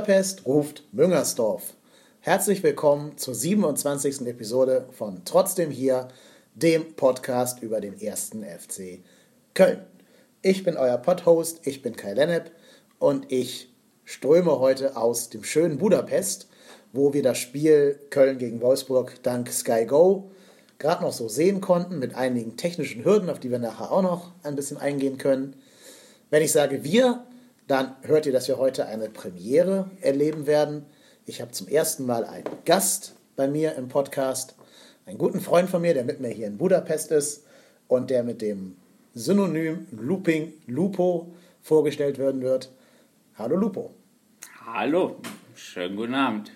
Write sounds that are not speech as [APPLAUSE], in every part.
Budapest ruft Müngersdorf. Herzlich willkommen zur 27. Episode von Trotzdem hier, dem Podcast über den ersten FC Köln. Ich bin euer Podhost, ich bin Kai Lennep und ich ströme heute aus dem schönen Budapest, wo wir das Spiel Köln gegen Wolfsburg dank Sky Go gerade noch so sehen konnten, mit einigen technischen Hürden, auf die wir nachher auch noch ein bisschen eingehen können. Wenn ich sage wir, dann hört ihr, dass wir heute eine Premiere erleben werden. Ich habe zum ersten Mal einen Gast bei mir im Podcast, einen guten Freund von mir, der mit mir hier in Budapest ist und der mit dem Synonym Looping Lupo vorgestellt werden wird. Hallo Lupo. Hallo, schönen guten Abend.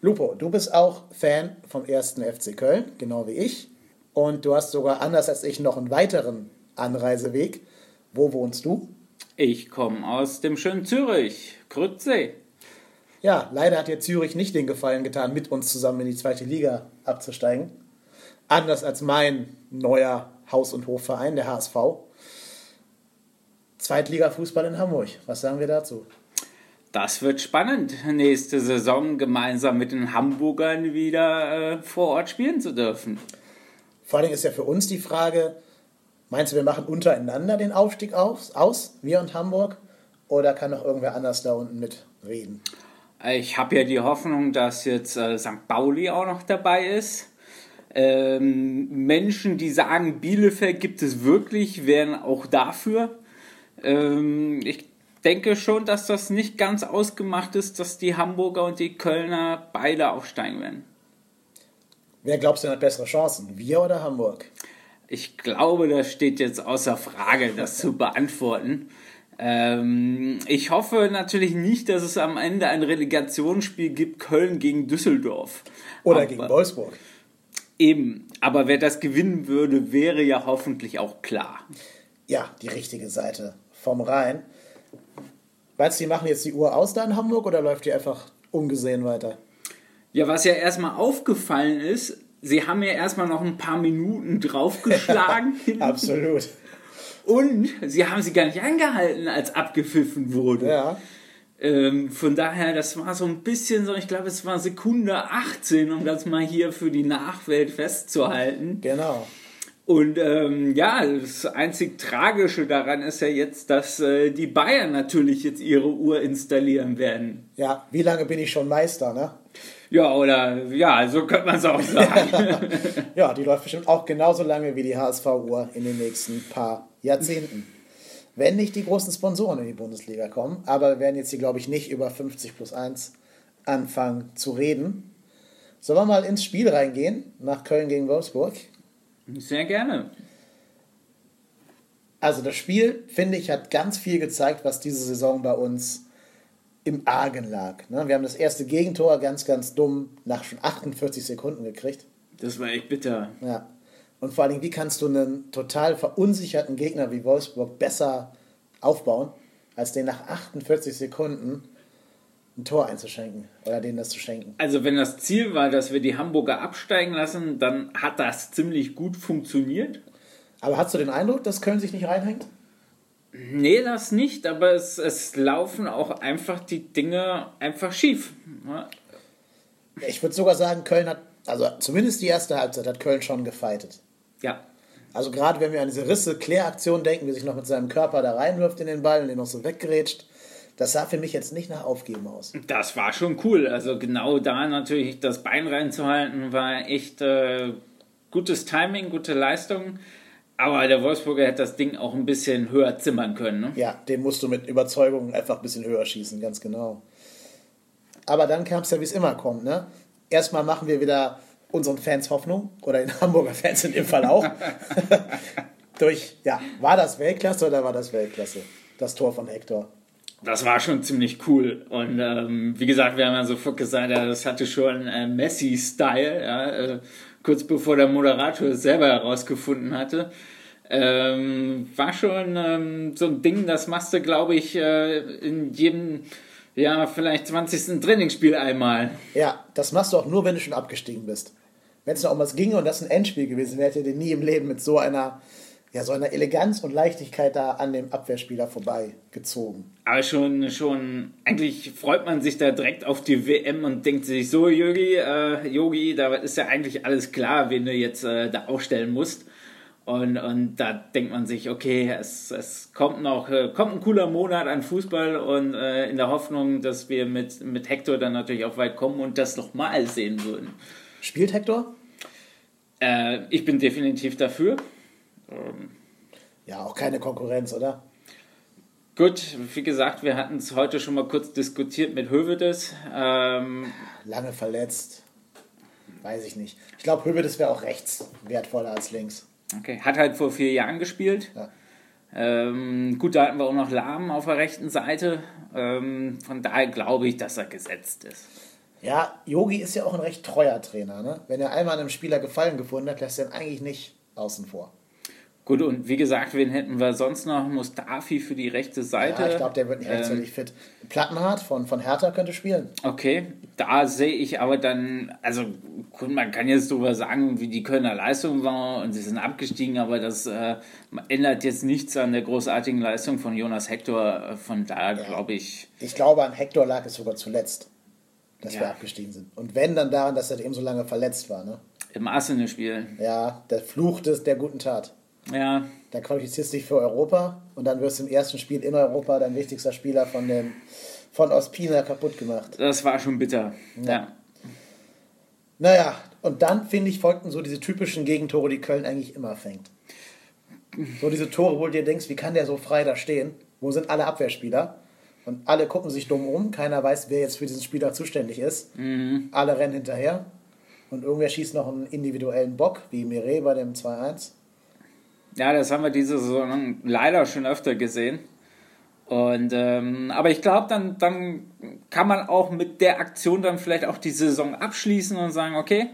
Lupo, du bist auch Fan vom ersten FC Köln, genau wie ich. Und du hast sogar anders als ich noch einen weiteren Anreiseweg. Wo wohnst du? Ich komme aus dem schönen Zürich, Krützsee. Ja, leider hat dir Zürich nicht den Gefallen getan, mit uns zusammen in die zweite Liga abzusteigen. Anders als mein neuer Haus- und Hofverein, der HSV. Zweitliga-Fußball in Hamburg. Was sagen wir dazu? Das wird spannend, nächste Saison gemeinsam mit den Hamburgern wieder äh, vor Ort spielen zu dürfen. Vor allem ist ja für uns die Frage, Meinst du, wir machen untereinander den Aufstieg aus, aus wir und Hamburg? Oder kann noch irgendwer anders da unten mitreden? Ich habe ja die Hoffnung, dass jetzt äh, St. Pauli auch noch dabei ist. Ähm, Menschen, die sagen, Bielefeld gibt es wirklich, wären auch dafür. Ähm, ich denke schon, dass das nicht ganz ausgemacht ist, dass die Hamburger und die Kölner beide aufsteigen werden. Wer glaubst du hat bessere Chancen, wir oder Hamburg? Ich glaube, das steht jetzt außer Frage, das zu beantworten. Ähm, ich hoffe natürlich nicht, dass es am Ende ein Relegationsspiel gibt, Köln gegen Düsseldorf. Oder aber, gegen Wolfsburg. Eben, aber wer das gewinnen würde, wäre ja hoffentlich auch klar. Ja, die richtige Seite vom Rhein. Meinst du, die machen jetzt die Uhr aus da in Hamburg oder läuft die einfach ungesehen weiter? Ja, was ja erstmal aufgefallen ist, sie haben ja erstmal noch ein paar Minuten draufgeschlagen. [LAUGHS] Absolut. Und sie haben sie gar nicht angehalten, als abgepfiffen wurde. Ja. Ähm, von daher, das war so ein bisschen so, ich glaube, es war Sekunde 18, um das mal hier für die Nachwelt festzuhalten. Genau. Und ähm, ja, das einzig Tragische daran ist ja jetzt, dass äh, die Bayern natürlich jetzt ihre Uhr installieren werden. Ja, wie lange bin ich schon Meister, ne? Ja, oder ja, so könnte man es auch sagen. [LAUGHS] ja, die läuft bestimmt auch genauso lange wie die HSV-Uhr in den nächsten paar Jahrzehnten. Wenn nicht die großen Sponsoren in die Bundesliga kommen, aber wir werden jetzt hier, glaube ich, nicht über 50 plus 1 anfangen zu reden. Sollen wir mal ins Spiel reingehen, nach Köln gegen Wolfsburg? Sehr gerne. Also das Spiel, finde ich, hat ganz viel gezeigt, was diese Saison bei uns im Argen lag. Ne? Wir haben das erste Gegentor ganz, ganz dumm nach schon 48 Sekunden gekriegt. Das war echt bitter. Ja. Und vor allem, wie kannst du einen total verunsicherten Gegner wie Wolfsburg besser aufbauen, als den nach 48 Sekunden ein Tor einzuschenken oder denen das zu schenken? Also, wenn das Ziel war, dass wir die Hamburger absteigen lassen, dann hat das ziemlich gut funktioniert. Aber hast du den Eindruck, dass Köln sich nicht reinhängt? Nee, das nicht, aber es, es laufen auch einfach die Dinge einfach schief. Ich würde sogar sagen, Köln hat, also zumindest die erste Halbzeit hat Köln schon gefeitet. Ja. Also gerade wenn wir an diese Risse-Kläraktion denken, wie sich noch mit seinem Körper da reinwirft in den Ball und den noch so weggerätscht, das sah für mich jetzt nicht nach Aufgeben aus. Das war schon cool. Also genau da natürlich das Bein reinzuhalten, war echt äh, gutes Timing, gute Leistung. Aber der Wolfsburger hätte das Ding auch ein bisschen höher zimmern können. Ne? Ja, den musst du mit Überzeugung einfach ein bisschen höher schießen, ganz genau. Aber dann kam es ja, wie es immer kommt. Ne? Erstmal machen wir wieder unseren Fans Hoffnung, oder den [LAUGHS] Hamburger Fans in dem Fall auch. [LAUGHS] Durch, ja, war das Weltklasse oder war das Weltklasse? Das Tor von Hector. Das war schon ziemlich cool. Und ähm, wie gesagt, wir haben ja sofort gesagt, ja, das hatte schon äh, Messi-Style. Ja, äh, kurz bevor der Moderator es selber herausgefunden hatte. Ähm, war schon ähm, so ein Ding, das machst du, glaube ich, äh, in jedem, ja, vielleicht 20. Trainingsspiel einmal. Ja, das machst du auch nur, wenn du schon abgestiegen bist. Wenn es noch um was ginge und das ein Endspiel gewesen wäre, hätte ihr nie im Leben mit so einer ja, so eine Eleganz und Leichtigkeit da an dem Abwehrspieler vorbeigezogen. Aber schon, schon, eigentlich freut man sich da direkt auf die WM und denkt sich so, Yogi, äh, Yogi, da ist ja eigentlich alles klar, wen du jetzt äh, da aufstellen musst. Und, und da denkt man sich, okay, es, es kommt noch, äh, kommt ein cooler Monat an Fußball und äh, in der Hoffnung, dass wir mit, mit Hector dann natürlich auch weit kommen und das nochmal sehen würden. Spielt Hector? Äh, ich bin definitiv dafür. Ähm, ja, auch keine Konkurrenz, oder? Gut, wie gesagt, wir hatten es heute schon mal kurz diskutiert mit Hövedes. Ähm, Lange verletzt. Weiß ich nicht. Ich glaube, Hövedes wäre auch rechts wertvoller als links. Okay, hat halt vor vier Jahren gespielt. Ja. Ähm, gut, da hatten wir auch noch Lahm auf der rechten Seite. Ähm, von daher glaube ich, dass er gesetzt ist. Ja, Yogi ist ja auch ein recht treuer Trainer. Ne? Wenn er einmal einem Spieler Gefallen gefunden hat, lässt er ihn eigentlich nicht außen vor. Gut, und wie gesagt, wen hätten wir sonst noch? Mustafi für die rechte Seite. Ja, ich glaube, der wird nicht rechtzeitig ähm, fit. Plattenhardt von, von Hertha könnte spielen. Okay, da sehe ich aber dann, also gut, man kann jetzt darüber sagen, wie die Kölner Leistung war und sie sind abgestiegen, aber das äh, ändert jetzt nichts an der großartigen Leistung von Jonas Hector. Von daher ja. glaube ich. Ich glaube, an Hector lag es sogar zuletzt, dass ja. wir abgestiegen sind. Und wenn, dann daran, dass er eben so lange verletzt war. Ne? Im Arsenal-Spiel. Ja, der Fluch des, der guten Tat. Ja. Dann qualifizierst du dich für Europa und dann wirst du im ersten Spiel in Europa dein wichtigster Spieler von dem von Ospina kaputt gemacht. Das war schon bitter. Ja. ja. Naja, und dann, finde ich, folgten so diese typischen Gegentore, die Köln eigentlich immer fängt. So diese Tore, wo du dir denkst, wie kann der so frei da stehen? Wo sind alle Abwehrspieler? Und alle gucken sich dumm um. Keiner weiß, wer jetzt für diesen Spieler zuständig ist. Mhm. Alle rennen hinterher. Und irgendwer schießt noch einen individuellen Bock, wie Mire bei dem 2-1. Ja, das haben wir diese Saison leider schon öfter gesehen. Und ähm, aber ich glaube, dann, dann kann man auch mit der Aktion dann vielleicht auch die Saison abschließen und sagen, okay,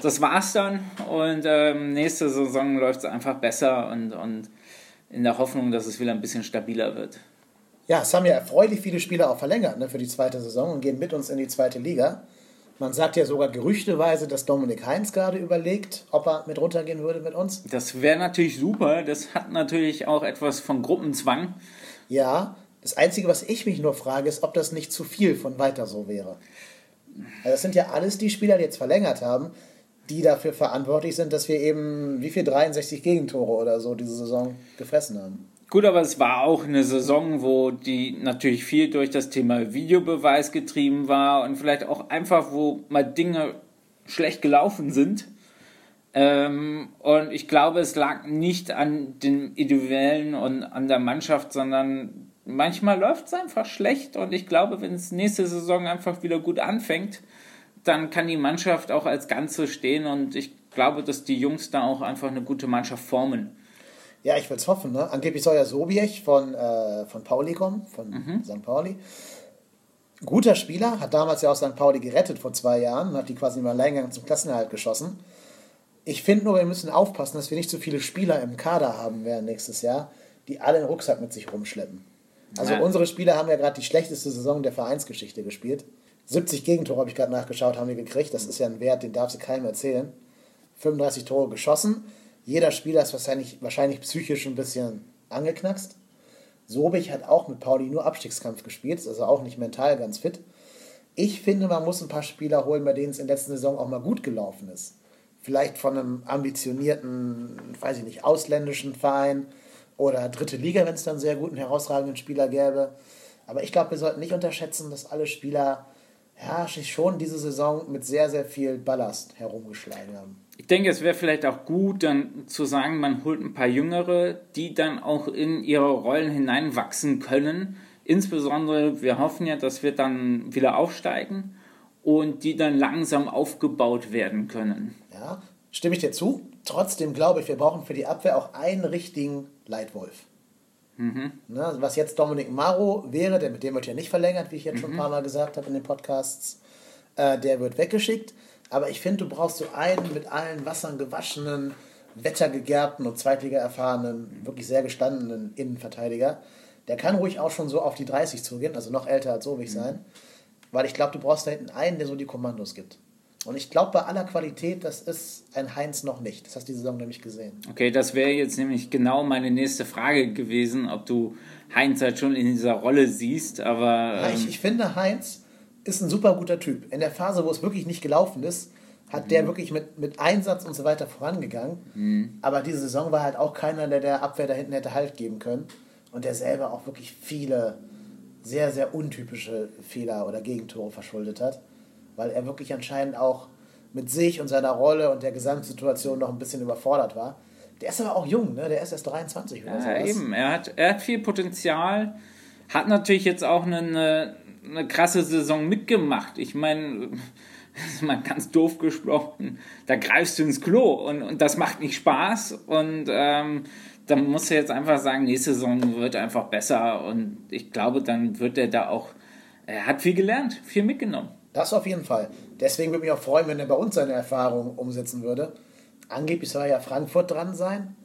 das war's dann und ähm, nächste Saison läuft es einfach besser und, und in der Hoffnung, dass es wieder ein bisschen stabiler wird. Ja, es haben ja erfreulich viele Spieler auch verlängert ne, für die zweite Saison und gehen mit uns in die zweite Liga. Man sagt ja sogar gerüchteweise, dass Dominik Heinz gerade überlegt, ob er mit runtergehen würde mit uns. Das wäre natürlich super. Das hat natürlich auch etwas von Gruppenzwang. Ja, das Einzige, was ich mich nur frage, ist, ob das nicht zu viel von weiter so wäre. Also das sind ja alles die Spieler, die jetzt verlängert haben, die dafür verantwortlich sind, dass wir eben wie viel 63 Gegentore oder so diese Saison gefressen haben. Gut, aber es war auch eine Saison, wo die natürlich viel durch das Thema Videobeweis getrieben war und vielleicht auch einfach, wo mal Dinge schlecht gelaufen sind. Ähm, und ich glaube, es lag nicht an den Individuellen und an der Mannschaft, sondern manchmal läuft es einfach schlecht. Und ich glaube, wenn es nächste Saison einfach wieder gut anfängt, dann kann die Mannschaft auch als Ganze stehen. Und ich glaube, dass die Jungs da auch einfach eine gute Mannschaft formen. Ja, ich will es hoffen. Ne? Angeblich soll ja Sobiech von, äh, von Pauli kommen, von mhm. St. Pauli. Guter Spieler, hat damals ja auch St. Pauli gerettet vor zwei Jahren und hat die quasi im Alleingang zum Klassenerhalt geschossen. Ich finde nur, wir müssen aufpassen, dass wir nicht so viele Spieler im Kader haben werden nächstes Jahr, die alle einen Rucksack mit sich rumschleppen. Also ja. unsere Spieler haben ja gerade die schlechteste Saison der Vereinsgeschichte gespielt. 70 Gegentore habe ich gerade nachgeschaut, haben wir gekriegt. Das ist ja ein Wert, den darf sie keinem erzählen. 35 Tore geschossen. Jeder Spieler ist wahrscheinlich, wahrscheinlich psychisch ein bisschen angeknackst. Sobich hat auch mit Pauli nur Abstiegskampf gespielt, ist also auch nicht mental ganz fit. Ich finde, man muss ein paar Spieler holen, bei denen es in der letzten Saison auch mal gut gelaufen ist. Vielleicht von einem ambitionierten, weiß ich nicht, ausländischen Verein oder dritte Liga, wenn es dann sehr guten, herausragenden Spieler gäbe. Aber ich glaube, wir sollten nicht unterschätzen, dass alle Spieler ja, schon diese Saison mit sehr, sehr viel Ballast herumgeschlagen haben ich denke, es wäre vielleicht auch gut, dann zu sagen, man holt ein paar Jüngere, die dann auch in ihre Rollen hineinwachsen können. Insbesondere, wir hoffen ja, dass wir dann wieder aufsteigen und die dann langsam aufgebaut werden können. Ja, stimme ich dir zu. Trotzdem glaube ich, wir brauchen für die Abwehr auch einen richtigen Leitwolf. Mhm. Ne, was jetzt Dominik Maro wäre, der mit dem wird ja nicht verlängert, wie ich jetzt mhm. schon ein paar Mal gesagt habe in den Podcasts, äh, der wird weggeschickt. Aber ich finde, du brauchst so einen mit allen Wassern gewaschenen, wettergegerbten und Zweitliga erfahrenen, wirklich sehr gestandenen Innenverteidiger. Der kann ruhig auch schon so auf die 30 zugehen, also noch älter als Sobich mhm. sein. Weil ich glaube, du brauchst da hinten einen, der so die Kommandos gibt. Und ich glaube, bei aller Qualität, das ist ein Heinz noch nicht. Das hast du die Saison nämlich gesehen. Okay, das wäre jetzt nämlich genau meine nächste Frage gewesen, ob du Heinz halt schon in dieser Rolle siehst, aber. Ja, ich, ähm, ich finde, Heinz ist ein super guter Typ. In der Phase, wo es wirklich nicht gelaufen ist, hat der wirklich mit, mit Einsatz und so weiter vorangegangen. Aber diese Saison war halt auch keiner, der der Abwehr da hinten hätte Halt geben können. Und der selber auch wirklich viele sehr, sehr untypische Fehler oder Gegentore verschuldet hat. Weil er wirklich anscheinend auch mit sich und seiner Rolle und der Gesamtsituation noch ein bisschen überfordert war. Der ist aber auch jung, ne? Der ist erst 23 oder Ja, sowas. eben. Er hat, er hat viel Potenzial. Hat natürlich jetzt auch eine, eine, eine krasse Saison mitgemacht. Ich meine, [LAUGHS] mal ganz doof gesprochen, da greifst du ins Klo und, und das macht nicht Spaß. Und ähm, dann musst du jetzt einfach sagen, nächste Saison wird einfach besser. Und ich glaube, dann wird er da auch. Er hat viel gelernt, viel mitgenommen. Das auf jeden Fall. Deswegen würde mich auch freuen, wenn er bei uns seine Erfahrungen umsetzen würde. Angeblich soll ja Frankfurt dran sein.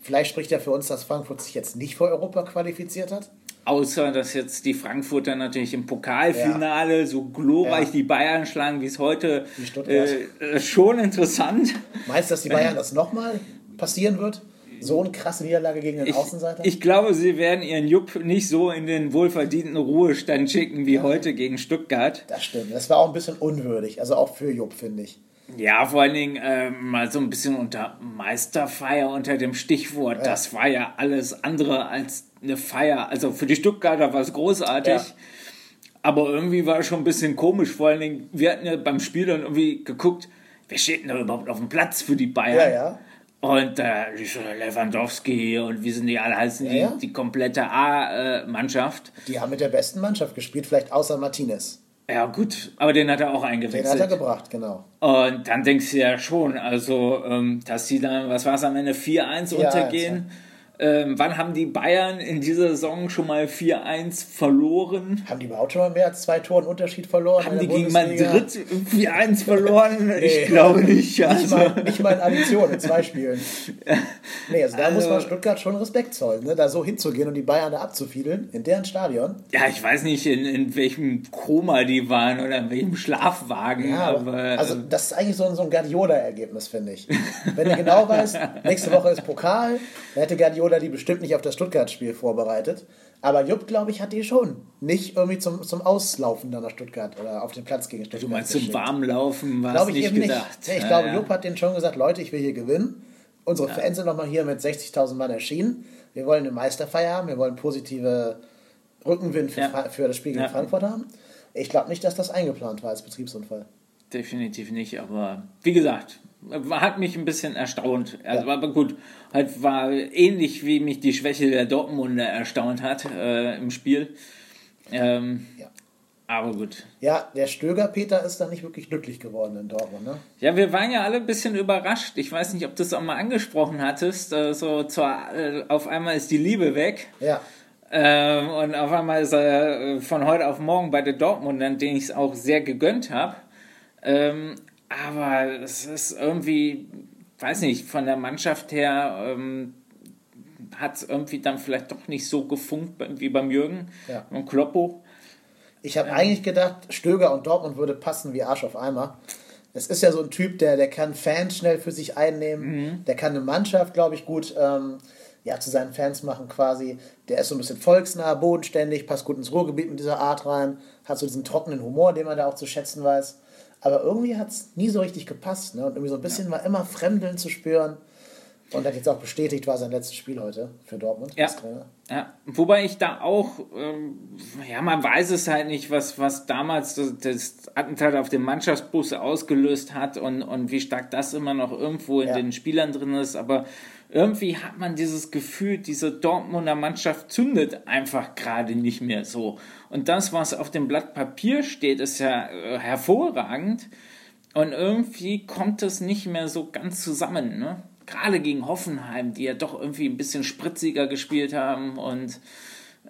Vielleicht spricht er für uns, dass Frankfurt sich jetzt nicht für Europa qualifiziert hat. Außer, dass jetzt die Frankfurter natürlich im Pokalfinale so glorreich Ja. die Bayern schlagen, wie es heute äh, äh, schon interessant. Meinst du, dass die Bayern das nochmal passieren wird? So eine krasse Niederlage gegen den Ich, Außenseiter? ich glaube, sie werden ihren Jupp nicht so in den wohlverdienten Ruhestand schicken wie heute gegen Stuttgart. das stimmt. Das war auch ein bisschen unwürdig. Also auch für Jupp, finde ich. Ja, vor allen Dingen äh, mal so ein bisschen unter Meisterfeier unter dem Stichwort. Ja. Das war ja alles andere als eine Feier. Also für die Stuttgarter war es großartig. Ja. Aber irgendwie war es schon ein bisschen komisch. Vor allen Dingen, wir hatten ja beim Spiel dann irgendwie geguckt, wer steht denn da überhaupt auf dem Platz für die Bayern? Ja, ja. Und äh, Lewandowski und wie sind die alle heißen, Ja, die, ja. die komplette A-Mannschaft. Die haben mit der besten Mannschaft gespielt, vielleicht außer Martinez. Ja, gut, aber den hat er auch Den hat er eingewechselt. gebracht, genau. Und dann denkst du ja schon, also, ähm, dass sie dann, was war es am Ende, 4-1 4-1, untergehen. Ähm, wann haben die Bayern in dieser Saison schon mal 4-1 verloren? Haben die überhaupt schon mal mehr als zwei Toren Unterschied verloren? Haben die gegen? Madrid 4-1 verloren? [LAUGHS] Nee. Ich glaube nicht. Nicht Also, mal, nicht mal in Addition, in zwei Spielen. [LAUGHS] Nee, also da Also- muss man Stuttgart schon Respekt zollen, ne? da so hinzugehen und die Bayern da abzufiedeln, in deren Stadion. ja, ich weiß nicht, in, in welchem Koma die waren oder in welchem Schlafwagen. Ja, aber, also ähm, das ist eigentlich so, ein- so ein Guardiola-Ergebnis, finde ich. [LAUGHS] Wenn du genau weißt, nächste Woche ist Pokal, dann hätte Guardiola die bestimmt nicht auf das Stuttgart-Spiel vorbereitet. Aber Jupp, glaube ich, hat die schon nicht irgendwie zum, zum Auslaufen dann nach Stuttgart oder auf den Platz gegen Stuttgart du meinst zum geschickt. Warmlaufen war es Glaube ich nicht eben gedacht. nicht. Ich Ja, glaube, ja. Jupp hat den schon gesagt, Leute, ich will hier gewinnen. Unsere Fans sind nochmal hier mit 60.000 Mann erschienen. Wir wollen eine Meisterfeier haben, wir wollen positive Rückenwind für, Ja. Für das Spiel gegen Ja. Frankfurt haben. Ich glaube nicht, dass das eingeplant war als Betriebsunfall. Definitiv nicht, aber wie gesagt, hat mich ein bisschen erstaunt. Also, Aber gut, halt war ähnlich wie mich die Schwäche der Dortmunder erstaunt hat äh, im Spiel. Ähm, Ja. aber gut. Ja, der Stöger-Peter ist da nicht wirklich glücklich geworden in Dortmund, ne? Ja, wir waren ja alle ein bisschen überrascht. Ich weiß nicht, ob du es auch mal angesprochen hattest. Äh, so zur, äh, auf einmal ist die Liebe weg. Ja. Ähm, und auf einmal ist er äh, von heute auf morgen bei den Dortmundern, denen ich es auch sehr gegönnt habe. Ähm, aber es ist irgendwie, weiß nicht, von der Mannschaft her ähm, hat es irgendwie dann vielleicht doch nicht so gefunkt wie beim Jürgen Ja. und Kloppo. Ich habe eigentlich gedacht, Stöger und Dortmund würde passen wie Arsch auf Eimer. Es ist ja so ein Typ, der, der kann Fans schnell für sich einnehmen. Der kann eine Mannschaft, glaube ich, gut ähm, ja, zu seinen Fans machen quasi. Der ist so ein bisschen volksnah, bodenständig, passt gut ins Ruhrgebiet mit dieser Art rein. Hat so diesen trockenen Humor, den man da auch zu schätzen weiß. Aber irgendwie hat es nie so richtig gepasst. Ne? Und irgendwie so ein bisschen war immer Fremdeln zu spüren. Und hat jetzt auch bestätigt, war sein letztes Spiel heute für Dortmund Ja. Ja, wobei ich da auch, ähm, ja, man weiß es halt nicht, was, was damals das, das Attentat auf den Mannschaftsbus ausgelöst hat und, und wie stark das immer noch irgendwo in Ja. den Spielern drin ist, aber irgendwie hat man dieses Gefühl, diese Dortmunder Mannschaft zündet einfach gerade nicht mehr so. Und das, was auf dem Blatt Papier steht, ist ja äh, hervorragend. Und irgendwie kommt es nicht mehr so ganz zusammen, ne? Gerade gegen Hoffenheim, die ja doch irgendwie ein bisschen spritziger gespielt haben und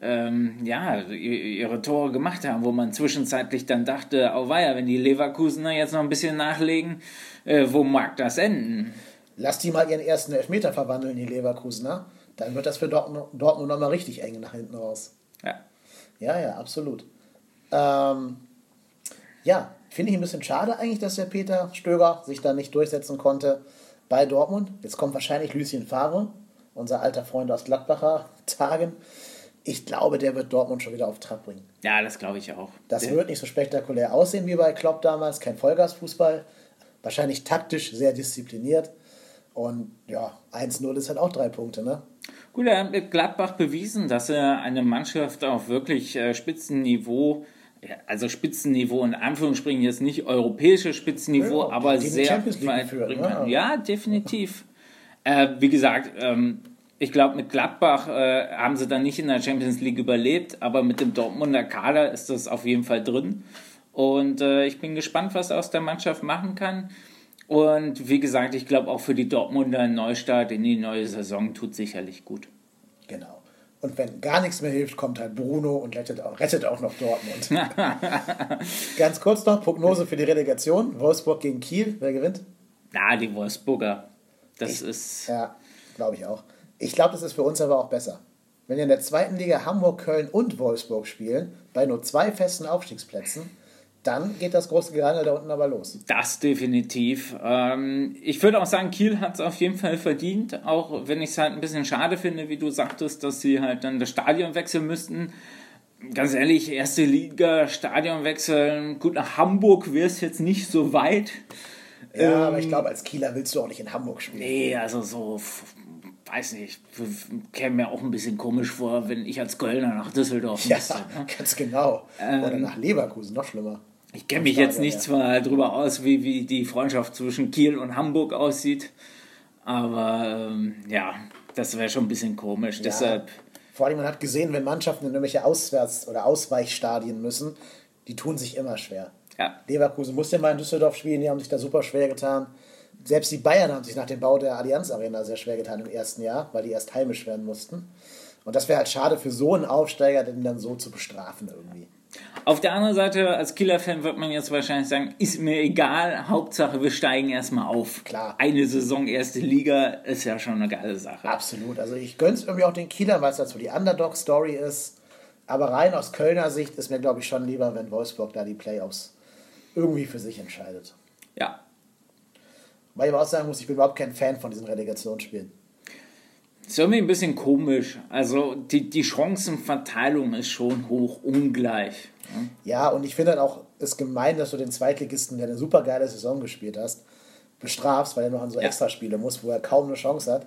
ähm, ja, ihre Tore gemacht haben, wo man zwischenzeitlich dann dachte, oh weia, wenn die Leverkusener jetzt noch ein bisschen nachlegen, äh, wo mag das enden? Lass die mal ihren ersten Elfmeter verwandeln, die Leverkusener. Dann wird das für Dortmund, Dortmund nochmal richtig eng nach hinten raus. Ja. Ja, ja, absolut. Ähm, Ja, finde ich ein bisschen schade eigentlich, dass der Peter Stöger sich da nicht durchsetzen konnte bei Dortmund. Jetzt kommt wahrscheinlich Lucien Favre, unser alter Freund aus Gladbacher [LAUGHS] Tagen. Ich glaube, der wird Dortmund schon wieder auf Trab bringen. Ja, das glaube ich auch. Das Der- wird nicht so spektakulär aussehen wie bei Klopp damals, kein Vollgasfußball. Wahrscheinlich taktisch sehr diszipliniert. Und ja, 1-0 ist halt auch drei Punkte, ne? Gut, er hat mit Gladbach bewiesen, dass er eine Mannschaft auf wirklich äh, Spitzenniveau, ja, also Spitzenniveau in Anführungsstrichen jetzt nicht europäisches Spitzenniveau, Ja, aber sehr weit geführt, bringen ne? kann. Ja, definitiv. äh, wie gesagt, ähm, ich glaube, mit Gladbach äh, haben sie dann nicht in der Champions League überlebt, aber mit dem Dortmunder Kader ist das auf jeden Fall drin. Und äh, ich bin gespannt, was er aus der Mannschaft machen kann. Und wie gesagt, ich glaube auch für die Dortmunder ein Neustart in die neue Saison tut sicherlich gut. Genau. Und wenn gar nichts mehr hilft, kommt halt Bruno und rettet auch, rettet auch noch Dortmund. [LAUGHS] Ganz kurz noch, Prognose für die Relegation. Wolfsburg gegen Kiel, wer gewinnt? Na, die Wolfsburger. Das ist. Ja, glaube ich auch. Ich glaube, das ist für uns aber auch besser. Wenn wir in der zweiten Liga Hamburg, Köln und Wolfsburg spielen, bei nur zwei festen Aufstiegsplätzen, dann geht das große Gerangel da unten aber los. Das definitiv. Ähm, ich würde auch sagen, Kiel hat es auf jeden Fall verdient, auch wenn ich es halt ein bisschen schade finde, wie du sagtest, dass sie halt dann das Stadion wechseln müssten. Ganz ehrlich, erste Liga, Stadion wechseln. Gut, nach Hamburg wäre es jetzt nicht so weit. Ja, aber ich glaube, als Kieler willst du auch nicht in Hamburg spielen. Nee, also so, weiß nicht, käme mir auch ein bisschen komisch vor, wenn ich als Kölner nach Düsseldorf Ja, müsste. ne? [LAUGHS] ganz genau. Oder nach Leverkusen, noch schlimmer. Ich kenne mich jetzt nicht zwar darüber aus, wie, wie die Freundschaft zwischen Kiel und Hamburg aussieht, aber ähm, ja, das wäre schon ein bisschen komisch. Deshalb, Vor allem, man hat gesehen, wenn Mannschaften in irgendwelche Auswärts- oder Ausweichstadien müssen, die tun sich immer schwer. ja, Leverkusen musste mal in Düsseldorf spielen, die haben sich da super schwer getan. Selbst die Bayern haben sich nach dem Bau der Allianz Arena sehr schwer getan im ersten Jahr, weil die erst heimisch werden mussten. Und das wäre halt schade für so einen Aufsteiger, den dann so zu bestrafen irgendwie. Auf der anderen Seite, als Kieler-Fan wird man jetzt wahrscheinlich sagen, ist mir egal, Hauptsache wir steigen erstmal auf. Klar. Eine Saison erste Liga ist ja schon eine geile Sache. Absolut. Also ich gönn's irgendwie auch den Kielern, weil es dazu die Underdog-Story ist. Aber rein aus Kölner Sicht ist mir, glaube ich, schon lieber, wenn Wolfsburg da die Playoffs irgendwie für sich entscheidet. Ja, Weil ich aber auch sagen muss, ich bin überhaupt kein Fan von diesen Relegationsspielen. Ist irgendwie ein bisschen komisch. Also die, die Chancenverteilung ist schon hoch ungleich. ne? Ja, und ich finde halt auch, es gemein, dass du den Zweitligisten, der eine super geile Saison gespielt hast, bestrafst, weil er noch an so Ja. Extraspiele muss, wo er kaum eine Chance hat.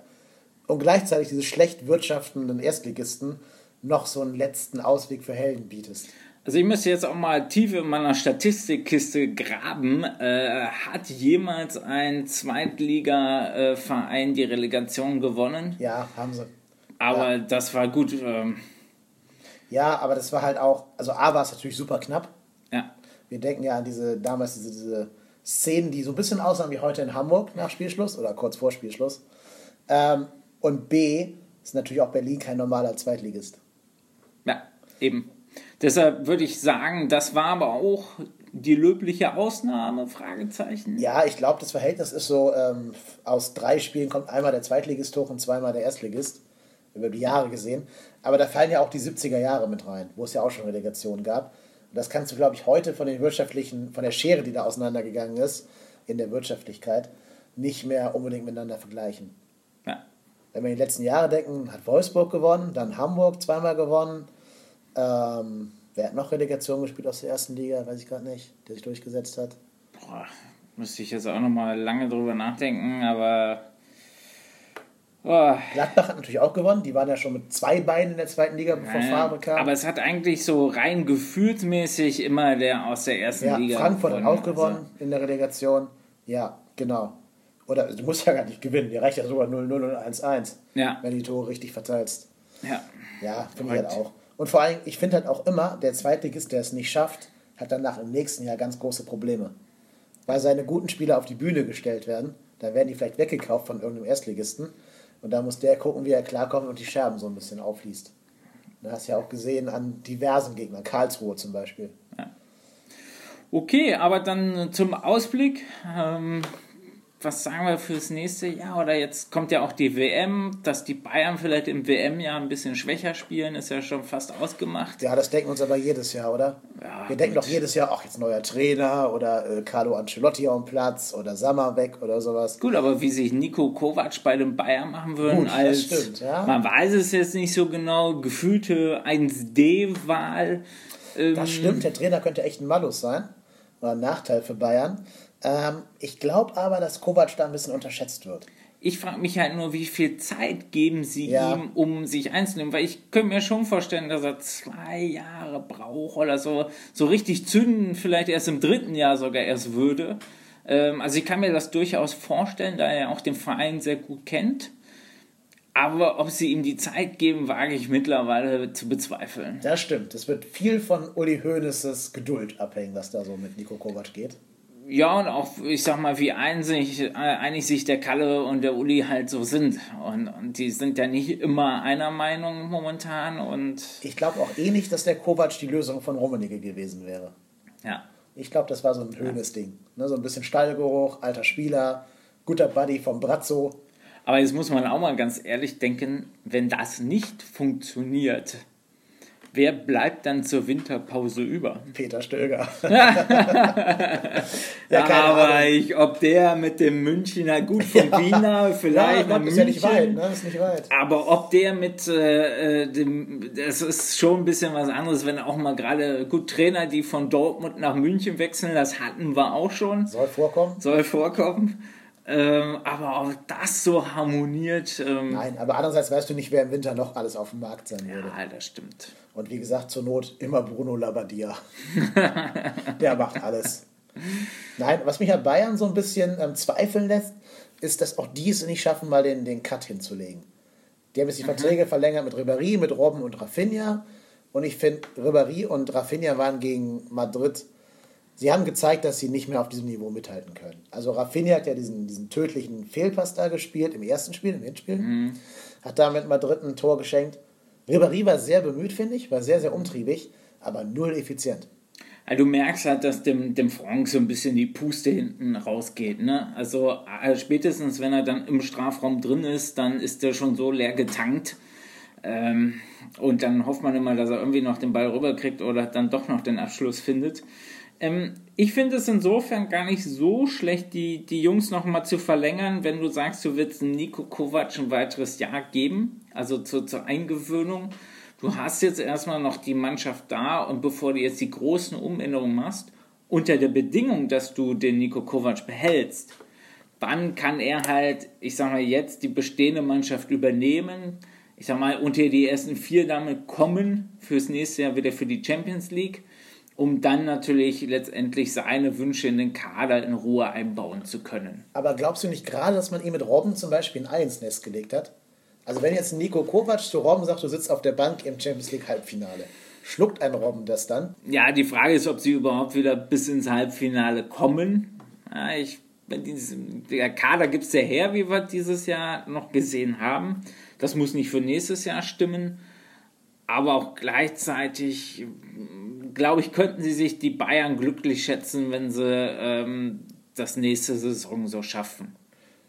Und gleichzeitig diese schlecht wirtschaftenden Erstligisten noch so einen letzten Ausweg für Helden bietest. Also ich müsste jetzt auch mal tief in meiner Statistikkiste graben. Äh, hat jemals ein Zweitliga-Verein die Relegation gewonnen? Ja, haben sie. Aber das war gut. Ähm, Ja, aber das war halt auch, also A war es natürlich super knapp. ja. Wir denken ja an diese, damals diese, diese Szenen, die so ein bisschen aussahen wie heute in Hamburg nach Spielschluss oder kurz vor Spielschluss. Ähm, und B ist natürlich auch Berlin kein normaler Zweitligist. ja, eben. Deshalb würde ich sagen, das war aber auch die löbliche Ausnahme? Fragezeichen. Ja, ich glaube, das Verhältnis ist so, ähm, aus drei Spielen kommt einmal der Zweitligist hoch und zweimal der Erstligist. Über die Jahre gesehen. Aber da fallen ja auch die 70er Jahre mit rein, wo es ja auch schon Relegationen gab. Und das kannst du, glaube ich, heute von den wirtschaftlichen, von der Schere, die da auseinandergegangen ist, in der Wirtschaftlichkeit, nicht mehr unbedingt miteinander vergleichen. Ja. Wenn wir die letzten Jahre denken, hat Wolfsburg gewonnen, dann Hamburg zweimal gewonnen. Ähm, wer hat noch Relegation gespielt aus der ersten Liga? Weiß ich gerade nicht, der sich durchgesetzt hat. Boah, müsste ich jetzt auch noch mal lange drüber nachdenken, aber. Boah. Gladbach hat natürlich auch gewonnen. Die waren ja schon mit zwei Beinen in der zweiten Liga, bevor Ja, Favre kam. aber es hat eigentlich so rein gefühlsmäßig immer der aus der ersten ja, Liga. Frankfurt hat auch Also, gewonnen in der Relegation. Ja, genau. Oder du musst ja gar nicht gewinnen. Dir reicht ja sogar 0-0 und 1-1, Ja. wenn du die Tore richtig verteilst. ja. Ja, finde ich halt auch. Und vor allem, ich finde halt auch immer, der Zweitligist, der es nicht schafft, hat danach im nächsten Jahr ganz große Probleme. Weil seine guten Spieler auf die Bühne gestellt werden, da werden die vielleicht weggekauft von irgendeinem Erstligisten. Und da muss der gucken, wie er klarkommt und die Scherben so ein bisschen aufliest. Du hast ja auch gesehen an diversen Gegnern, Karlsruhe zum Beispiel. Okay, aber dann zum Ausblick. Ähm, was sagen wir fürs nächste Jahr? Oder jetzt kommt ja auch die WM, dass die Bayern vielleicht im WM-Jahr ein bisschen schwächer spielen, ist ja schon fast ausgemacht. Ja, das denken wir uns aber jedes Jahr, oder? Ja, wir denken doch jedes Jahr, ach, jetzt neuer Trainer oder äh, Carlo Ancelotti auf dem Platz oder Sammer weg oder sowas. Gut, aber wie sich Nico Kovac bei den Bayern machen würden, Gut, als das stimmt, ja. man weiß es jetzt nicht so genau, gefühlte 1D-Wahl. Ähm, das stimmt, der Trainer könnte echt ein Malus sein. War ein Nachteil für Bayern. Ähm, ich glaube aber, dass Kovac da ein bisschen unterschätzt wird. Ich frage mich halt nur, wie viel Zeit geben sie ja. ihm, um sich einzunehmen? Weil ich könnte mir schon vorstellen, dass er zwei Jahre braucht oder so. So richtig zünden vielleicht erst im dritten Jahr sogar erst würde. Ähm, also ich kann mir das durchaus vorstellen, da er auch den Verein sehr gut kennt. Aber ob sie ihm die Zeit geben, wage ich mittlerweile zu bezweifeln. Das stimmt. Es wird viel von Uli Hoeneß' Geduld abhängen, was da so mit Nico Kovac geht. Ja, und auch, ich sag mal, wie einig, äh, einig sich der Kalle und der Uli halt so sind. Und, und die sind ja nicht immer einer Meinung momentan. Und ich glaube auch eh nicht, dass der Kovac die Lösung von Rummenigge gewesen wäre. Ja. Ich glaube, das war so ein Höhnes-Ding. Ne, so ein bisschen Stallgeruch, alter Spieler, guter Buddy vom Brazzo. Aber jetzt muss man auch mal ganz ehrlich denken, wenn das nicht funktioniert, wer bleibt dann zur Winterpause über? Peter Stöger. [LAUGHS] ja, aber ich, ob der mit dem Münchner, gut von [LAUGHS] ja. Wiener, vielleicht ja, nach ist ja nicht weit, ne? ist nicht weit. Aber ob der mit äh, äh, dem, das ist schon ein bisschen was anderes, wenn auch mal gerade gut Trainer, die von Dortmund nach München wechseln, das hatten wir auch schon. Soll vorkommen. Soll vorkommen. Ähm, aber auch das so harmoniert. Ähm, Nein, aber andererseits weißt du nicht, wer im Winter noch alles auf dem Markt sein würde. Ja, das stimmt. Und wie gesagt, zur Not immer Bruno Labbadia. [LAUGHS] Der macht alles. Nein, was mich an Bayern so ein bisschen ähm, zweifeln lässt, ist, dass auch die es nicht schaffen, mal den, den Cut hinzulegen. Die haben jetzt die mhm. Verträge verlängert mit Ribéry, mit Robben und Rafinha. Und ich finde, Ribéry und Rafinha waren gegen Madrid sie haben gezeigt, dass sie nicht mehr auf diesem Niveau mithalten können. Also Rafinha hat ja diesen, diesen tödlichen Fehlpass da gespielt im ersten Spiel, im Hinspiel. Mhm. Hat damit Madrid ein Tor geschenkt. Ribéry war sehr bemüht, finde ich, war sehr, sehr umtriebig, aber null effizient. Also du merkst halt, dass dem, dem Franck so ein bisschen die Puste hinten rausgeht. Ne? Also, also spätestens, wenn er dann im Strafraum drin ist, dann ist er schon so leer getankt. Ähm, und dann hofft man immer, dass er irgendwie noch den Ball rüberkriegt oder dann doch noch den Abschluss findet. Ähm, ich finde es insofern gar nicht so schlecht, die, die Jungs nochmal zu verlängern, wenn du sagst, du willst Nico Kovac ein weiteres Jahr geben, also zu, zur Eingewöhnung. Du hast jetzt erstmal noch die Mannschaft da und bevor du jetzt die großen Umänderungen machst, unter der Bedingung, dass du den Nico Kovac behältst, wann kann er halt, ich sag mal, jetzt die bestehende Mannschaft übernehmen? Ich sag mal, unter die ersten vier damit kommen fürs nächste Jahr wieder für die Champions League um dann natürlich letztendlich seine Wünsche in den Kader in Ruhe einbauen zu können. Aber glaubst du nicht gerade, dass man ihn mit Robben zum Beispiel ein Ei ins Nest gelegt hat? Also wenn jetzt Nico Kovac zu Robben sagt, du sitzt auf der Bank im Champions League Halbfinale, schluckt ein Robben das dann? Ja, die Frage ist, ob sie überhaupt wieder bis ins Halbfinale kommen. Ja, ich, der Kader gibt es ja her, wie wir dieses Jahr noch gesehen haben. Das muss nicht für nächstes Jahr stimmen. Aber auch gleichzeitig glaube ich, könnten sie sich die Bayern glücklich schätzen, wenn sie ähm, das nächste Saison so schaffen.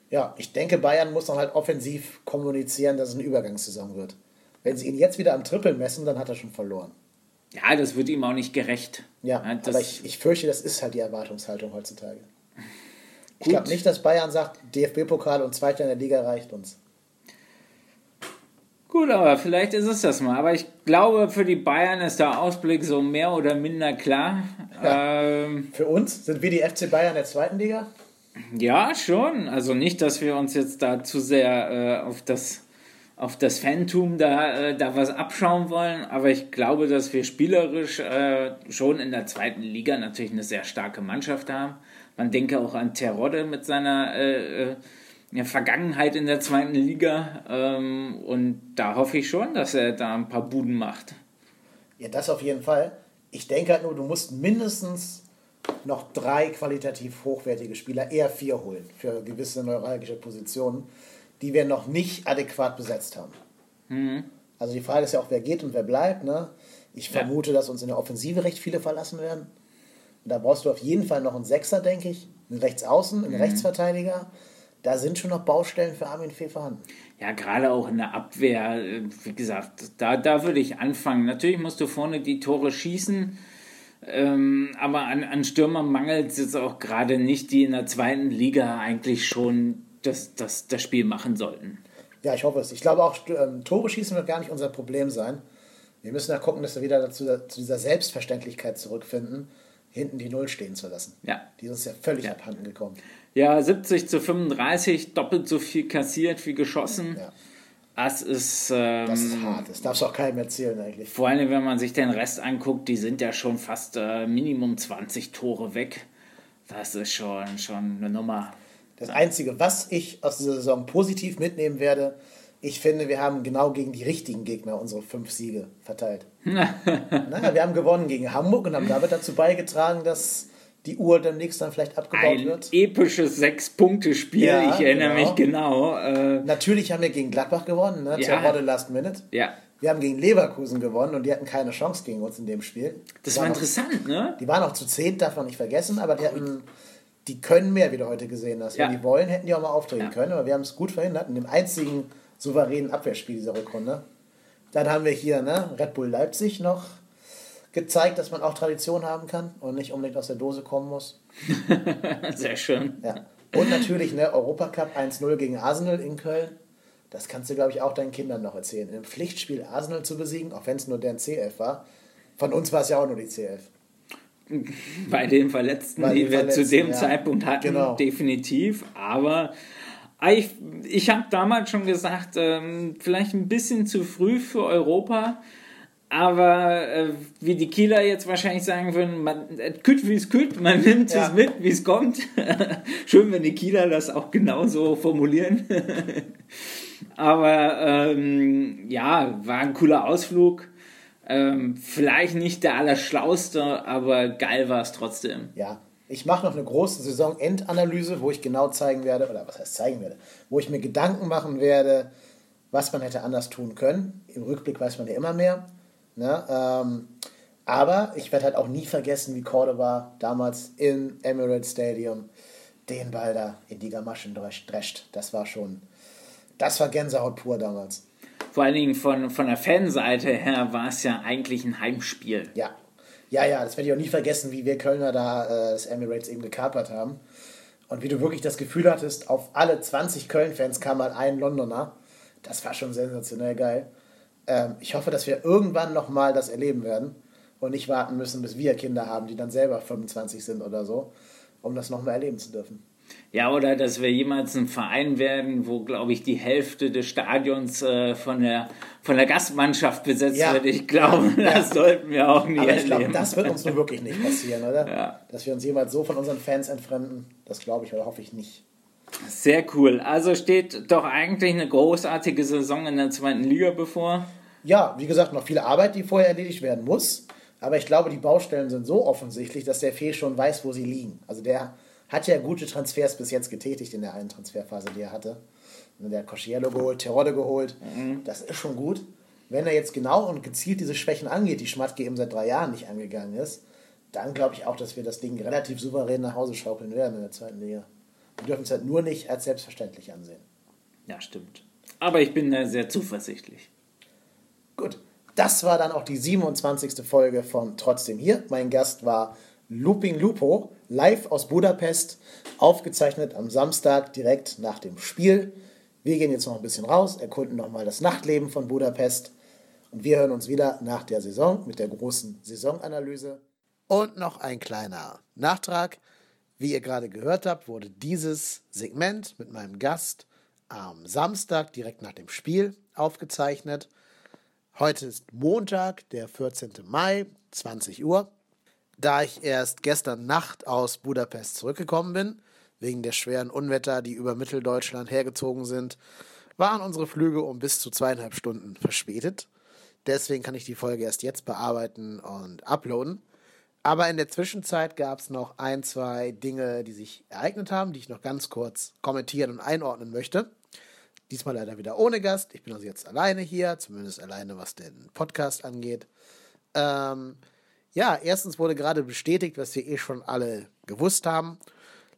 Ja, ich denke, Bayern muss dann halt offensiv kommunizieren, dass es eine Übergangssaison wird. Wenn sie ihn jetzt wieder am Triple messen, dann hat er schon verloren. Ja, das wird ihm auch nicht gerecht. Ja, ja aber ich, ich fürchte, das ist halt die Erwartungshaltung heutzutage. Ich glaube nicht, dass Bayern sagt, DFB-Pokal und Zweiter in der Liga reicht uns. Gut, aber vielleicht ist es das mal. Aber ich glaube, für die Bayern ist der Ausblick so mehr oder minder klar. Ja. Ähm, für uns? Sind wir die FC Bayern der zweiten Liga? Ja, schon. Also nicht, dass wir uns jetzt da zu sehr äh, auf das auf das Phantom da, äh, da was abschauen wollen, aber ich glaube, dass wir spielerisch äh, schon in der zweiten Liga natürlich eine sehr starke Mannschaft haben. Man denke auch an Terodde mit seiner äh ja, Vergangenheit in der zweiten Liga. Ähm, und da hoffe ich schon, dass er da ein paar Buden macht. Ja, das auf jeden Fall. Ich denke halt nur, du musst mindestens noch drei qualitativ hochwertige Spieler, eher vier holen, für gewisse neuralgische Positionen, die wir noch nicht adäquat besetzt haben. Mhm. Also die Frage ist ja auch, wer geht und wer bleibt. Ne? Ich vermute, ja. dass uns in der Offensive recht viele verlassen werden. Und da brauchst du auf jeden Fall noch einen Sechser, denke ich. einen Rechtsaußen, einen Rechtsverteidiger. Da sind schon noch Baustellen für Armin Fee vorhanden. Ja, gerade auch in der Abwehr, äh, wie gesagt, da, da würde ich anfangen. Natürlich musst du vorne die Tore schießen, ähm, aber an, an Stürmern mangelt es jetzt auch gerade nicht, die in der zweiten Liga eigentlich schon das, das, das Spiel machen sollten. Ja, ich hoffe es. Ich glaube auch, ähm, Tore schießen wird gar nicht unser Problem sein. Wir müssen ja gucken, dass wir wieder dazu, zu dieser Selbstverständlichkeit zurückfinden, hinten die Null stehen zu lassen. Ja. Die ist uns ja völlig ja. abhanden gekommen. Ja, 70 zu 35, doppelt so viel kassiert wie geschossen. Ja. Das ist, ähm, das ist hart, das darfst du auch keinem erzählen eigentlich. Vor allem, wenn man sich den Rest anguckt, die sind ja schon fast äh, Minimum 20 Tore weg. Das ist schon, schon eine Nummer. Das Einzige, was ich aus dieser Saison positiv mitnehmen werde, ich finde, wir haben genau gegen die richtigen Gegner unsere fünf Siege verteilt. [LAUGHS] naja, wir haben gewonnen gegen Hamburg und haben damit dazu beigetragen, dass die Uhr demnächst dann vielleicht abgebaut Ein wird. episches Sechs-Punkte-Spiel, ja, ich erinnere genau. mich genau. Äh, Natürlich haben wir gegen Gladbach gewonnen, ne? Ja. Zur Last Minute. Ja. Wir haben gegen Leverkusen gewonnen und die hatten keine Chance gegen uns in dem Spiel. Das war, war interessant, noch, ne? Die waren auch zu zehn, darf man nicht vergessen, aber die hatten, die können mehr, wie du heute gesehen hast. Wenn die wollen, hätten die auch mal auftreten können, aber wir haben es gut verhindert in dem einzigen souveränen Abwehrspiel dieser Rückrunde. Dann haben wir hier ne, Red Bull Leipzig noch gezeigt, dass man auch Tradition haben kann und nicht unbedingt aus der Dose kommen muss. [LAUGHS] Sehr schön. Ja. Und natürlich ne, Europacup 1-0 gegen Arsenal in Köln. Das kannst du, glaube ich, auch deinen Kindern noch erzählen. In einem Pflichtspiel Arsenal zu besiegen, auch wenn es nur deren C11 war. Von uns war es ja auch nur die C11. [LAUGHS] Bei den Verletzten, Bei den die wir zu dem ja. Zeitpunkt hatten, genau. definitiv. Aber ich, ich habe damals schon gesagt, ähm, vielleicht ein bisschen zu früh für Europa. Aber äh, wie die Kieler jetzt wahrscheinlich sagen würden, man äh, kütt wie es kütt, man nimmt ja. es mit, wie es kommt. [LAUGHS] Schön, wenn die Kieler das auch genauso formulieren. [LAUGHS] Aber ähm, ja, war ein cooler Ausflug. Ähm, vielleicht nicht der allerschlauste, aber geil war es trotzdem. Ja, ich mache noch eine große Saisonendanalyse, wo ich genau zeigen werde, oder was heißt zeigen werde, wo ich mir Gedanken machen werde, was man hätte anders tun können. Im Rückblick weiß man ja immer mehr. Ne? Ähm, aber ich werde halt auch nie vergessen, wie Cordoba damals im Emirates Stadium den Ball da in die Gamaschen drescht. Das war schon, das war Gänsehaut pur damals. Vor allen Dingen von, von der Fanseite her war es ja eigentlich ein Heimspiel. Ja, ja, ja, das werde ich auch nie vergessen, wie wir Kölner da äh, das Emirates eben gekapert haben. Und wie du wirklich das Gefühl hattest, auf alle 20 Köln-Fans kam mal ein Londoner. Das war schon sensationell geil. Ähm, ich hoffe, dass wir irgendwann nochmal das erleben werden und nicht warten müssen, bis wir Kinder haben, die dann selber 25 sind oder so, um das nochmal erleben zu dürfen. Ja, oder dass wir jemals ein Verein werden, wo, glaube ich, die Hälfte des Stadions äh, von, der, von der Gastmannschaft besetzt ja. wird. Ich glaube, ja. das sollten wir auch nie Aber ich erleben. Glaube, das wird uns nur wirklich nicht passieren, oder? Ja. Dass wir uns jemals so von unseren Fans entfremden, das glaube ich oder hoffe ich nicht. Sehr cool. Also steht doch eigentlich eine großartige Saison in der zweiten Liga bevor. Ja, wie gesagt, noch viel Arbeit, die vorher erledigt werden muss. Aber ich glaube, die Baustellen sind so offensichtlich, dass der Fee schon weiß, wo sie liegen. Also der hat ja gute Transfers bis jetzt getätigt in der einen Transferphase, die er hatte. Der hat Cosciello geholt, Terodde geholt. Mhm. Das ist schon gut. Wenn er jetzt genau und gezielt diese Schwächen angeht, die Schmatke eben seit drei Jahren nicht angegangen ist, dann glaube ich auch, dass wir das Ding relativ souverän nach Hause schaukeln werden in der zweiten Liga. Wir dürfen es halt nur nicht als selbstverständlich ansehen. Ja, stimmt. Aber ich bin da sehr zuversichtlich. Gut, das war dann auch die 27. Folge von Trotzdem hier. Mein Gast war Looping Lupo, live aus Budapest, aufgezeichnet am Samstag direkt nach dem Spiel. Wir gehen jetzt noch ein bisschen raus, erkunden nochmal das Nachtleben von Budapest und wir hören uns wieder nach der Saison mit der großen Saisonanalyse. Und noch ein kleiner Nachtrag. Wie ihr gerade gehört habt, wurde dieses Segment mit meinem Gast am Samstag direkt nach dem Spiel aufgezeichnet. Heute ist Montag, der 14. Mai, 20 Uhr da ich erst gestern Nacht aus Budapest zurückgekommen bin, wegen der schweren Unwetter, die über Mitteldeutschland hergezogen sind, waren unsere Flüge um bis zu zweieinhalb Stunden verspätet. Deswegen kann ich die Folge erst jetzt bearbeiten und uploaden. Aber in der Zwischenzeit gab es noch ein, zwei Dinge, die sich ereignet haben, die ich noch ganz kurz kommentieren und einordnen möchte. Diesmal leider wieder ohne Gast. Ich bin also jetzt alleine hier, zumindest alleine, was den Podcast angeht. Ähm, ja, erstens wurde gerade bestätigt, was wir eh schon alle gewusst haben.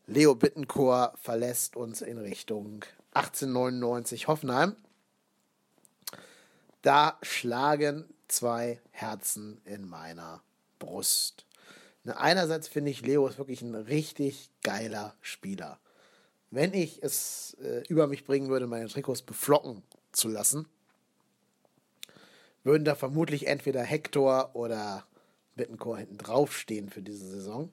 Leo Bittencourt verlässt uns in Richtung 1899 Hoffenheim. Da schlagen zwei Herzen in meiner Brust. Einerseits finde ich, Leo ist wirklich ein richtig geiler Spieler. Wenn ich es äh, über mich bringen würde, meine Trikots beflocken zu lassen, würden da vermutlich entweder Hector oder Bittencourt hinten draufstehen für diese Saison.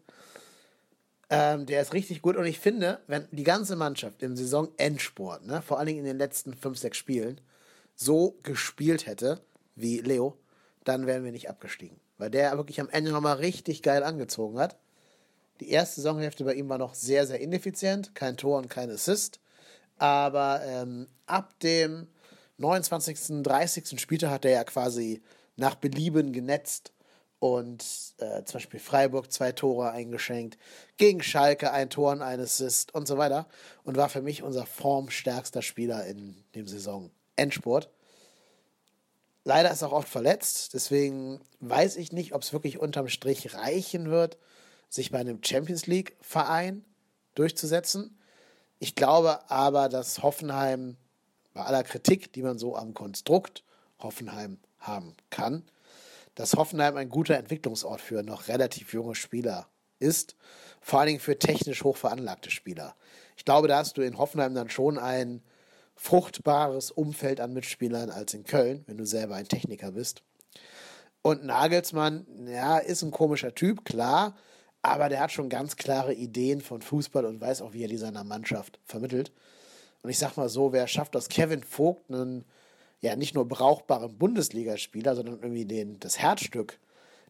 Ähm, der ist richtig gut und ich finde, wenn die ganze Mannschaft im Saisonendsport, ne, vor allen Dingen in den letzten 5, 6 Spielen, so gespielt hätte wie Leo, dann wären wir nicht abgestiegen. Weil der wirklich am Ende nochmal richtig geil angezogen hat. Die erste Saisonhälfte bei ihm war noch sehr, sehr ineffizient. Kein Tor und kein Assist. Aber ähm, ab dem 29., 30. Spieltag hat er ja quasi nach Belieben genetzt und äh, zum Beispiel Freiburg zwei Tore eingeschenkt, gegen Schalke ein Tor und ein Assist und so weiter und war für mich unser formstärkster Spieler in dem Saison Endspurt. Leider ist auch oft verletzt, deswegen weiß ich nicht, ob es wirklich unterm Strich reichen wird, sich bei einem Champions League Verein durchzusetzen. Ich glaube aber, dass Hoffenheim bei aller Kritik, die man so am Konstrukt Hoffenheim haben kann, dass Hoffenheim ein guter Entwicklungsort für noch relativ junge Spieler ist, vor allen Dingen für technisch hoch veranlagte Spieler. Ich glaube, da hast du in Hoffenheim dann schon ein fruchtbares Umfeld an Mitspielern als in Köln, wenn du selber ein Techniker bist. Und Nagelsmann, ja, ist ein komischer Typ, klar, aber der hat schon ganz klare Ideen von Fußball und weiß auch, wie er die seiner Mannschaft vermittelt. Und ich sag mal so, wer schafft aus Kevin Vogt einen, ja, nicht nur brauchbaren Bundesligaspieler, sondern irgendwie den, das Herzstück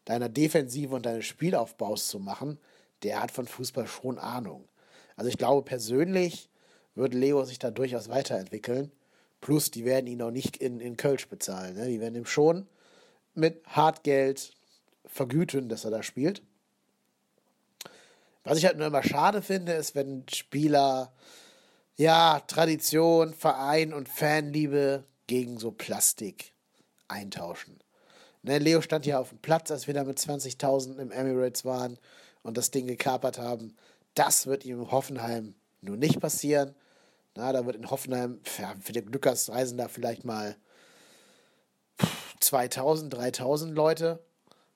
deiner Defensive und deines Spielaufbaus zu machen, der hat von Fußball schon Ahnung. Also ich glaube persönlich wird Leo sich da durchaus weiterentwickeln. Plus, die werden ihn auch nicht in, in Kölsch bezahlen. Ne? Die werden ihm schon mit Hartgeld vergüten, dass er da spielt. Was ich halt nur immer schade finde, ist, wenn Spieler ja, Tradition, Verein und Fanliebe gegen so Plastik eintauschen. Ne, Leo stand ja auf dem Platz, als wir da mit 20.000 im Emirates waren und das Ding gekapert haben. Das wird ihm in Hoffenheim nur nicht passieren. Na, da wird in Hoffenheim, für den Glückers reisen da vielleicht mal 2000, 3000 Leute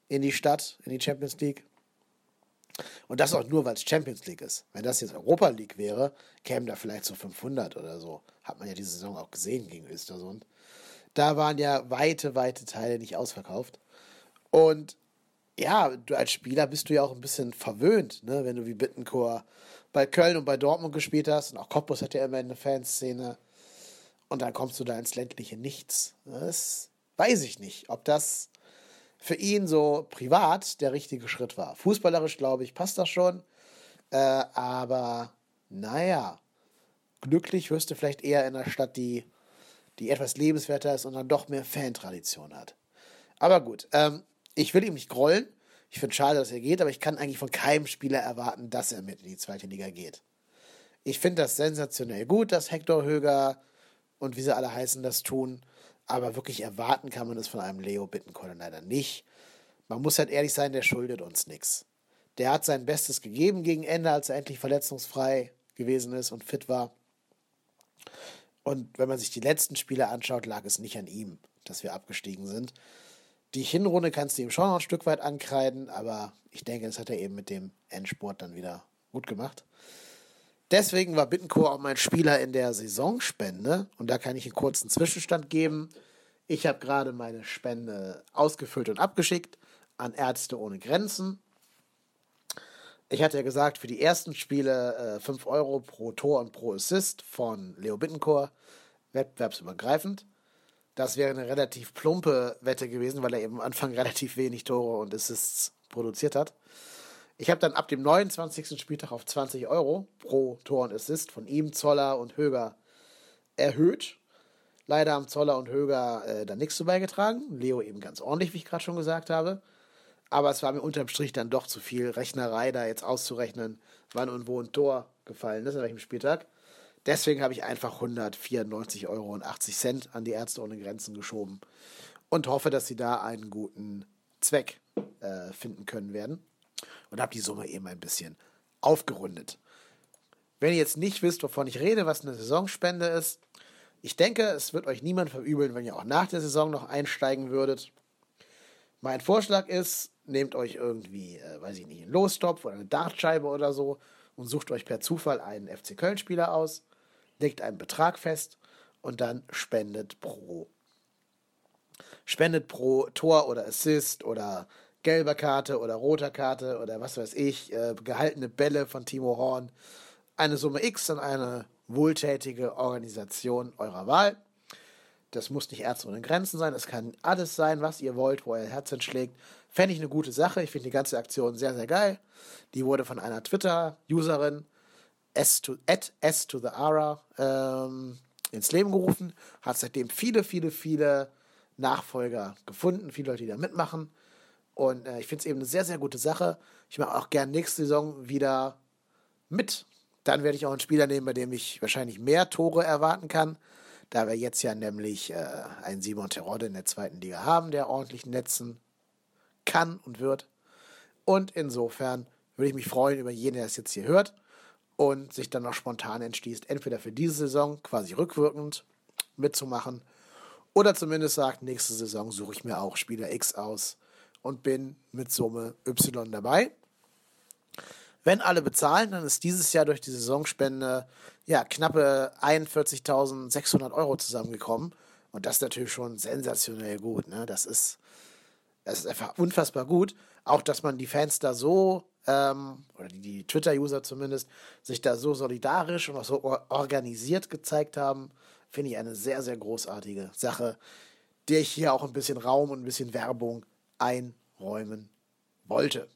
in die Stadt, in die Champions League. Und das auch nur, weil es Champions League ist. Wenn das jetzt Europa League wäre, kämen da vielleicht so 500 oder so. Hat man ja diese Saison auch gesehen gegen Östersund. Da waren ja weite, weite Teile nicht ausverkauft. Und ja, du als Spieler bist du ja auch ein bisschen verwöhnt, ne? wenn du wie Bittencourt bei Köln und bei Dortmund gespielt hast. Und auch Cottbus hat ja immer eine Fanszene. Und dann kommst du da ins ländliche Nichts. Das weiß ich nicht, ob das für ihn so privat der richtige Schritt war. Fußballerisch, glaube ich, passt das schon. Äh, aber naja, glücklich wirst du vielleicht eher in einer Stadt, die, die etwas lebenswerter ist und dann doch mehr Fantradition hat. Aber gut, ähm, ich will ihm nicht grollen. Ich finde schade, dass er geht, aber ich kann eigentlich von keinem Spieler erwarten, dass er mit in die zweite Liga geht. Ich finde das sensationell gut, dass Hector Höger und wie sie alle heißen das tun. Aber wirklich erwarten kann man es von einem Leo Bittencourt leider nicht. Man muss halt ehrlich sein, der schuldet uns nichts. Der hat sein Bestes gegeben gegen Ende, als er endlich verletzungsfrei gewesen ist und fit war. Und wenn man sich die letzten Spiele anschaut, lag es nicht an ihm, dass wir abgestiegen sind. Die Hinrunde kannst du ihm schon noch ein Stück weit ankreiden, aber ich denke, das hat er eben mit dem Endsport dann wieder gut gemacht. Deswegen war Bittencourt auch mein Spieler in der Saisonspende. Und da kann ich einen kurzen Zwischenstand geben. Ich habe gerade meine Spende ausgefüllt und abgeschickt an Ärzte ohne Grenzen. Ich hatte ja gesagt, für die ersten Spiele äh, 5 Euro pro Tor und pro Assist von Leo Bittencourt, wettbewerbsübergreifend. Das wäre eine relativ plumpe Wette gewesen, weil er eben am Anfang [LAUGHS] relativ wenig Tore und Assists produziert hat. Ich habe dann ab dem 29. Spieltag auf 20 Euro pro Tor und Assist von ihm, Zoller und Höger erhöht. Leider haben Zoller und Höger äh, da nichts zu beigetragen. Leo eben ganz ordentlich, wie ich gerade schon gesagt habe. Aber es war mir unterm Strich dann doch zu viel Rechnerei, da jetzt auszurechnen, wann und wo ein Tor gefallen ist, an welchem Spieltag. Deswegen habe ich einfach 194,80 Euro an die Ärzte ohne Grenzen geschoben und hoffe, dass sie da einen guten Zweck äh, finden können werden und habe die Summe eben ein bisschen aufgerundet. Wenn ihr jetzt nicht wisst, wovon ich rede, was eine Saisonspende ist, ich denke, es wird euch niemand verübeln, wenn ihr auch nach der Saison noch einsteigen würdet. Mein Vorschlag ist, nehmt euch irgendwie, äh, weiß ich nicht, einen Lostopf oder eine Dartscheibe oder so und sucht euch per Zufall einen FC Köln-Spieler aus, legt einen Betrag fest und dann spendet pro spendet pro Tor oder Assist oder gelber Karte oder roter Karte oder was weiß ich, äh, gehaltene Bälle von Timo Horn eine Summe X an eine wohltätige Organisation eurer Wahl. Das muss nicht Ärzte ohne Grenzen sein, es kann alles sein, was ihr wollt, wo euer Herz entschlägt. Fände ich eine gute Sache. Ich finde die ganze Aktion sehr, sehr geil. Die wurde von einer Twitter-Userin S to, at S to the Ara ähm, ins Leben gerufen, hat seitdem viele, viele, viele Nachfolger gefunden, viele Leute, die da mitmachen. Und äh, ich finde es eben eine sehr, sehr gute Sache. Ich mache auch gerne nächste Saison wieder mit. Dann werde ich auch einen Spieler nehmen, bei dem ich wahrscheinlich mehr Tore erwarten kann. Da wir jetzt ja nämlich äh, einen Simon Terodde in der zweiten Liga haben, der ordentlich netzen kann und wird. Und insofern würde ich mich freuen über jeden, der es jetzt hier hört und sich dann noch spontan entschließt, entweder für diese Saison quasi rückwirkend mitzumachen oder zumindest sagt, nächste Saison suche ich mir auch Spieler X aus und bin mit Summe Y dabei. Wenn alle bezahlen, dann ist dieses Jahr durch die Saisonspende ja knappe 41.600 Euro zusammengekommen. Und das ist natürlich schon sensationell gut. Ne? Das, ist, das ist einfach unfassbar gut. Auch, dass man die Fans da so, ähm, oder die, die Twitter-User zumindest, sich da so solidarisch und auch so organisiert gezeigt haben, finde ich eine sehr, sehr großartige Sache, der ich hier auch ein bisschen Raum und ein bisschen Werbung einräumen wollte.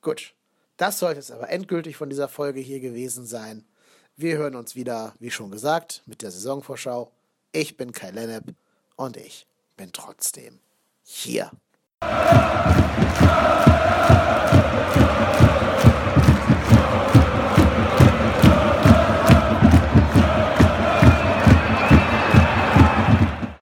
Gut, das sollte es aber endgültig von dieser Folge hier gewesen sein. Wir hören uns wieder, wie schon gesagt, mit der Saisonvorschau. Ich bin Kai Lennep und ich bin trotzdem hier. Go!